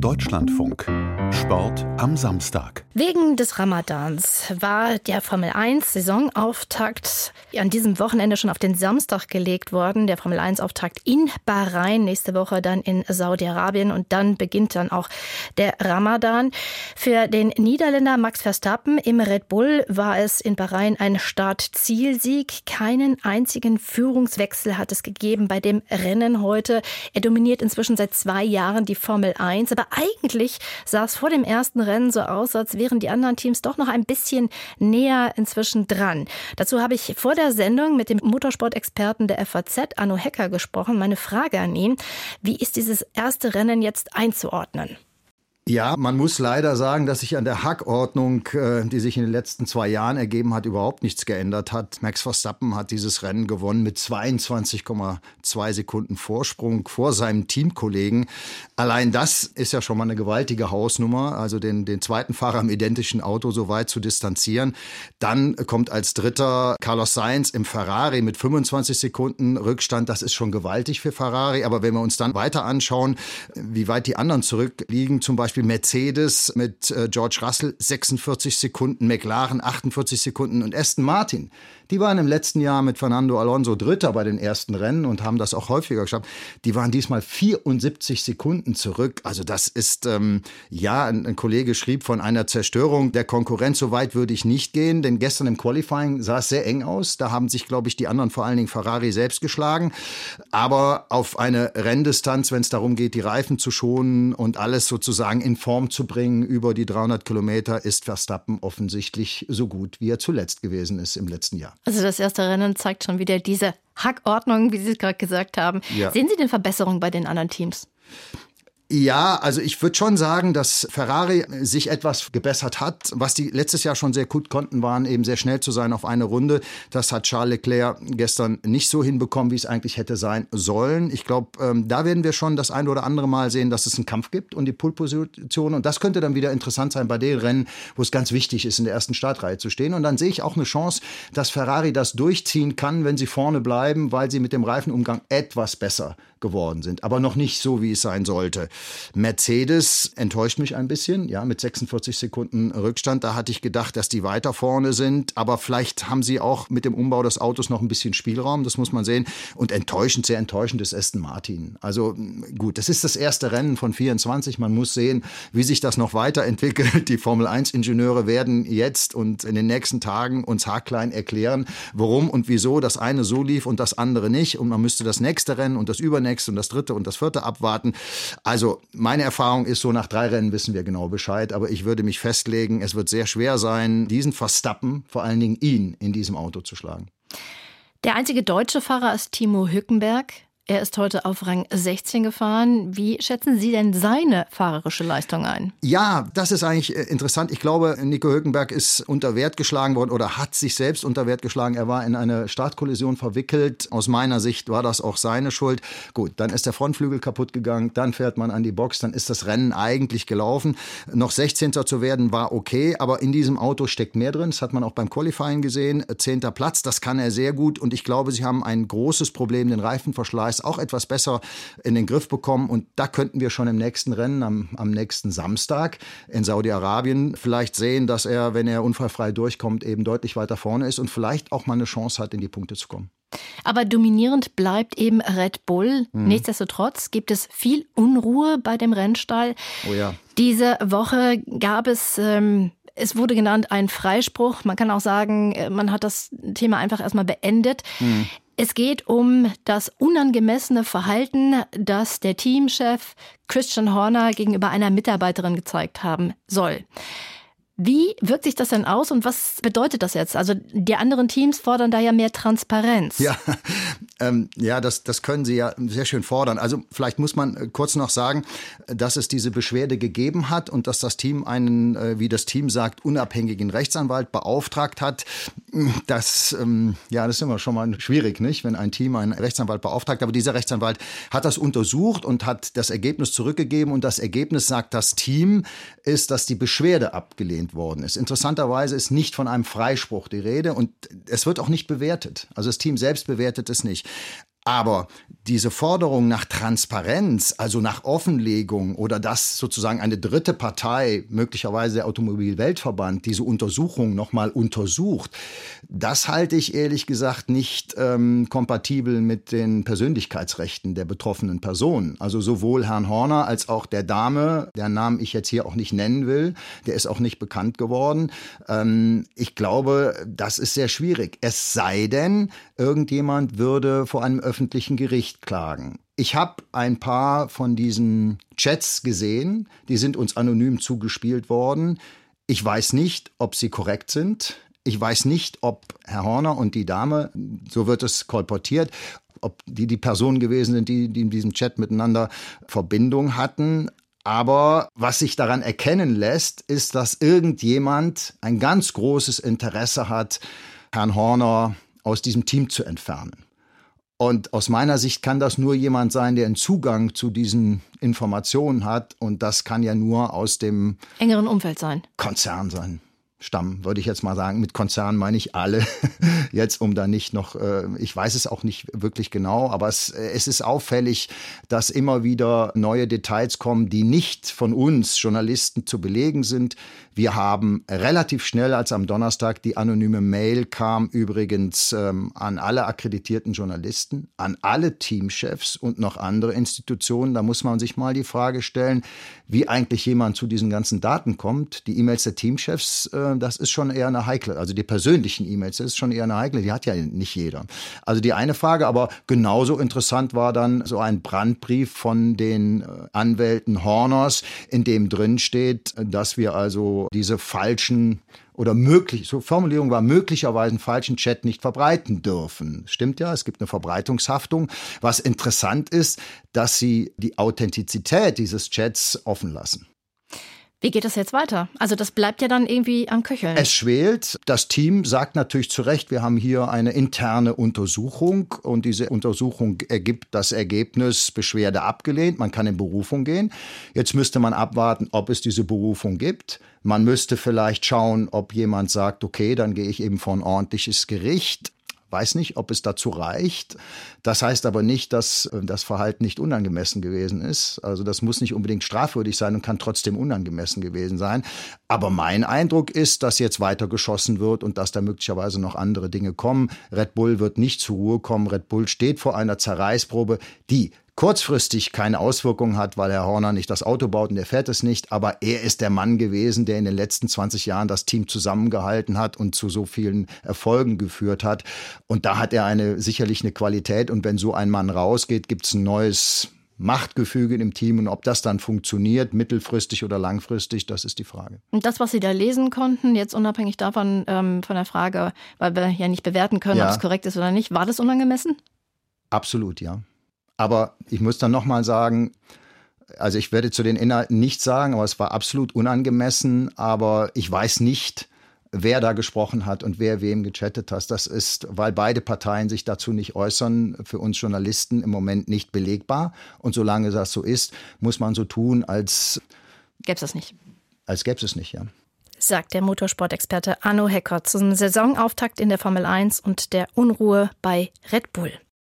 Deutschlandfunk. Sport am Samstag. Wegen des Ramadans war der Formel 1 Saisonauftakt an diesem Wochenende schon auf den Samstag gelegt worden. Der Formel 1 Auftakt in Bahrain, nächste Woche dann in Saudi-Arabien und dann beginnt dann auch der Ramadan. Für den Niederländer Max Verstappen im Red Bull war es in Bahrain ein Start-Zielsieg. Keinen einzigen Führungswechsel hat es gegeben bei dem Rennen heute. Er dominiert inzwischen seit zwei Jahren die Formel 1, aber eigentlich sah es vor dem ersten Rennen so aus, als wären die anderen Teams doch noch ein bisschen näher inzwischen dran. Dazu habe ich vor der Sendung mit dem Motorsport-Experten der FAZ, Arno Hecker, gesprochen. Meine Frage an ihn, wie ist dieses erste Rennen jetzt einzuordnen? Ja, man muss leider sagen, dass sich an der Hackordnung, äh, die sich in den letzten zwei Jahren ergeben hat, überhaupt nichts geändert hat. Max Verstappen hat dieses Rennen gewonnen mit 22,2 Sekunden Vorsprung vor seinem Teamkollegen. Allein das ist ja schon mal eine gewaltige Hausnummer, also den, den zweiten Fahrer im identischen Auto so weit zu distanzieren. Dann kommt als dritter Carlos Sainz im Ferrari mit 25 Sekunden Rückstand. Das ist schon gewaltig für Ferrari. Aber wenn wir uns dann weiter anschauen, wie weit die anderen zurückliegen, zum Beispiel Beispiel Mercedes mit äh, George Russell 46 Sekunden, McLaren 48 Sekunden und Aston Martin die waren im letzten Jahr mit Fernando Alonso Dritter bei den ersten Rennen und haben das auch häufiger geschafft. Die waren diesmal 74 Sekunden zurück. Also das ist, ähm, ja, ein, ein Kollege schrieb von einer Zerstörung der Konkurrenz. So weit würde ich nicht gehen, denn gestern im Qualifying sah es sehr eng aus. Da haben sich, glaube ich, die anderen, vor allen Dingen Ferrari, selbst geschlagen. Aber auf eine Renndistanz, wenn es darum geht, die Reifen zu schonen und alles sozusagen in Form zu bringen über die 300 Kilometer, ist Verstappen offensichtlich so gut, wie er zuletzt gewesen ist im letzten Jahr. Also das erste Rennen zeigt schon wieder diese Hackordnung, wie Sie es gerade gesagt haben. Ja. Sehen Sie denn Verbesserungen bei den anderen Teams? Ja, also ich würde schon sagen, dass Ferrari sich etwas gebessert hat. Was die letztes Jahr schon sehr gut konnten, waren eben sehr schnell zu sein auf eine Runde. Das hat Charles Leclerc gestern nicht so hinbekommen, wie es eigentlich hätte sein sollen. Ich glaube, ähm, da werden wir schon das ein oder andere Mal sehen, dass es einen Kampf gibt und die Pole-Position. Und das könnte dann wieder interessant sein bei den Rennen, wo es ganz wichtig ist, in der ersten Startreihe zu stehen. Und dann sehe ich auch eine Chance, dass Ferrari das durchziehen kann, wenn sie vorne bleiben, weil sie mit dem Reifenumgang etwas besser geworden sind. Aber noch nicht so, wie es sein sollte. Mercedes enttäuscht mich ein bisschen, ja, mit 46 Sekunden Rückstand. Da hatte ich gedacht, dass die weiter vorne sind, aber vielleicht haben sie auch mit dem Umbau des Autos noch ein bisschen Spielraum, das muss man sehen. Und enttäuschend, sehr enttäuschend ist Aston Martin. Also gut, das ist das erste Rennen von 24. Man muss sehen, wie sich das noch weiterentwickelt. Die Formel 1 Ingenieure werden jetzt und in den nächsten Tagen uns haarklein erklären, warum und wieso das eine so lief und das andere nicht. Und man müsste das nächste Rennen und das übernächste und das dritte und das vierte abwarten. Also meine Erfahrung ist so, nach drei Rennen wissen wir genau Bescheid, aber ich würde mich festlegen, es wird sehr schwer sein, diesen Verstappen, vor allen Dingen ihn, in diesem Auto zu schlagen. Der einzige deutsche Fahrer ist Timo Hückenberg. Er ist heute auf Rang 16 gefahren. Wie schätzen Sie denn seine fahrerische Leistung ein? Ja, das ist eigentlich äh, interessant. Ich glaube, Nico Hülkenberg ist unter Wert geschlagen worden oder hat sich selbst unter Wert geschlagen. Er war in eine Startkollision verwickelt. Aus meiner Sicht war das auch seine Schuld. Gut, dann ist der Frontflügel kaputt gegangen. Dann fährt man an die Box. Dann ist das Rennen eigentlich gelaufen. Noch 16. zu werden war okay, aber in diesem Auto steckt mehr drin. Das hat man auch beim Qualifying gesehen. Zehnter Platz, das kann er sehr gut. Und ich glaube, sie haben ein großes Problem, den Reifenverschleiß das auch etwas besser in den Griff bekommen. Und da könnten wir schon im nächsten Rennen, am, am nächsten Samstag in Saudi-Arabien vielleicht sehen, dass er, wenn er unfallfrei durchkommt, eben deutlich weiter vorne ist und vielleicht auch mal eine Chance hat, in die Punkte zu kommen. Aber dominierend bleibt eben Red Bull. Mhm. Nichtsdestotrotz gibt es viel Unruhe bei dem Rennstall. Oh ja. Diese Woche gab es ähm, es wurde genannt ein Freispruch. Man kann auch sagen, äh, man hat das Thema einfach erstmal beendet. Mhm. Es geht um das unangemessene Verhalten, das der Teamchef Christian Horner gegenüber einer Mitarbeiterin gezeigt haben soll. Wie wirkt sich das denn aus und was bedeutet das jetzt? Also die anderen Teams fordern da ja mehr Transparenz. Ja, ähm, ja das, das können sie ja sehr schön fordern. Also vielleicht muss man äh, kurz noch sagen, dass es diese Beschwerde gegeben hat und dass das Team einen, äh, wie das Team sagt, unabhängigen Rechtsanwalt beauftragt hat. Das, ähm, ja, das ist immer schon mal schwierig, nicht, wenn ein Team einen Rechtsanwalt beauftragt. Aber dieser Rechtsanwalt hat das untersucht und hat das Ergebnis zurückgegeben. Und das Ergebnis sagt das Team, ist, dass die Beschwerde abgelehnt abgelehnt worden ist. Interessanterweise ist nicht von einem Freispruch die Rede und es wird auch nicht bewertet. Also das Team selbst bewertet es nicht. Aber diese Forderung nach Transparenz, also nach Offenlegung oder dass sozusagen eine dritte Partei, möglicherweise der Automobilweltverband, diese Untersuchung nochmal untersucht, das halte ich ehrlich gesagt nicht ähm, kompatibel mit den Persönlichkeitsrechten der betroffenen Personen. Also sowohl Herrn Horner als auch der Dame, deren Namen ich jetzt hier auch nicht nennen will, der ist auch nicht bekannt geworden. Ähm, ich glaube, das ist sehr schwierig. Es sei denn, irgendjemand würde vor einem öffentlichen Gericht klagen. Ich habe ein paar von diesen Chats gesehen, die sind uns anonym zugespielt worden. Ich weiß nicht, ob sie korrekt sind. Ich weiß nicht, ob Herr Horner und die Dame, so wird es kolportiert, ob die die Personen gewesen sind, die, die in diesem Chat miteinander Verbindung hatten. Aber was sich daran erkennen lässt, ist, dass irgendjemand ein ganz großes Interesse hat, Herrn Horner aus diesem Team zu entfernen. Und aus meiner Sicht kann das nur jemand sein, der einen Zugang zu diesen Informationen hat. Und das kann ja nur aus dem engeren Umfeld sein. Konzern sein. Stamm, würde ich jetzt mal sagen. Mit Konzern meine ich alle. jetzt, um da nicht noch, äh, ich weiß es auch nicht wirklich genau, aber es, äh, es ist auffällig, dass immer wieder neue Details kommen, die nicht von uns Journalisten zu belegen sind. Wir haben relativ schnell, als am Donnerstag die anonyme Mail kam, übrigens ähm, an alle akkreditierten Journalisten, an alle Teamchefs und noch andere Institutionen. Da muss man sich mal die Frage stellen, wie eigentlich jemand zu diesen ganzen Daten kommt. Die E-Mails der Teamchefs, äh, das ist schon eher eine heikle, also die persönlichen E-Mails, das ist schon eher eine heikle, die hat ja nicht jeder. Also die eine Frage, aber genauso interessant war dann so ein Brandbrief von den äh, Anwälten Horners, in dem drin steht, dass wir also diese falschen oder möglich, so Formulierung war möglicherweise einen falschen Chat nicht verbreiten dürfen. Stimmt ja, es gibt eine Verbreitungshaftung. Was interessant ist, dass sie die Authentizität dieses Chats offen lassen. Wie geht das jetzt weiter? Also das bleibt ja dann irgendwie am Köcheln. Es schwelt. Das Team sagt natürlich zu Recht, wir haben hier eine interne Untersuchung und diese Untersuchung ergibt das Ergebnis Beschwerde abgelehnt. Man kann in Berufung gehen. Jetzt müsste man abwarten, ob es diese Berufung gibt. Man müsste vielleicht schauen, ob jemand sagt, okay, dann gehe ich eben vor ein ordentliches Gericht. Weiß nicht, ob es dazu reicht. Das heißt aber nicht, dass äh, das Verhalten nicht unangemessen gewesen ist. Also das muss nicht unbedingt strafwürdig sein und kann trotzdem unangemessen gewesen sein. Aber mein Eindruck ist, dass jetzt weiter geschossen wird und dass da möglicherweise noch andere Dinge kommen. Red Bull wird nicht zur Ruhe kommen. Red Bull steht vor einer Zerreißprobe, die kurzfristig keine Auswirkungen hat, weil Herr Horner nicht das Auto baut und er fährt es nicht. Aber er ist der Mann gewesen, der in den letzten 20 Jahren das Team zusammengehalten hat und zu so vielen Erfolgen geführt hat. Und da hat er eine, sicherlich eine Qualität. Und wenn so ein Mann rausgeht, gibt es ein neues Machtgefüge im Team und ob das dann funktioniert, mittelfristig oder langfristig, das ist die Frage. Und das, was Sie da lesen konnten, jetzt unabhängig davon, ähm, von der Frage, weil wir ja nicht bewerten können, ja. ob es korrekt ist oder nicht, war das unangemessen? Absolut, ja. Aber ich muss dann nochmal sagen, also ich werde zu den Inhalten nichts sagen, aber es war absolut unangemessen. Aber ich weiß nicht, wer da gesprochen hat und wer wem gechattet hat. Das ist, weil beide Parteien sich dazu nicht äußern, für uns Journalisten im Moment nicht belegbar. Und solange das so ist, muss man so tun, als gäbe es das nicht. Als gäbe es nicht, ja. Sagt der Motorsportexperte Arno Hecker zum Saisonauftakt in der Formel 1 und der Unruhe bei Red Bull.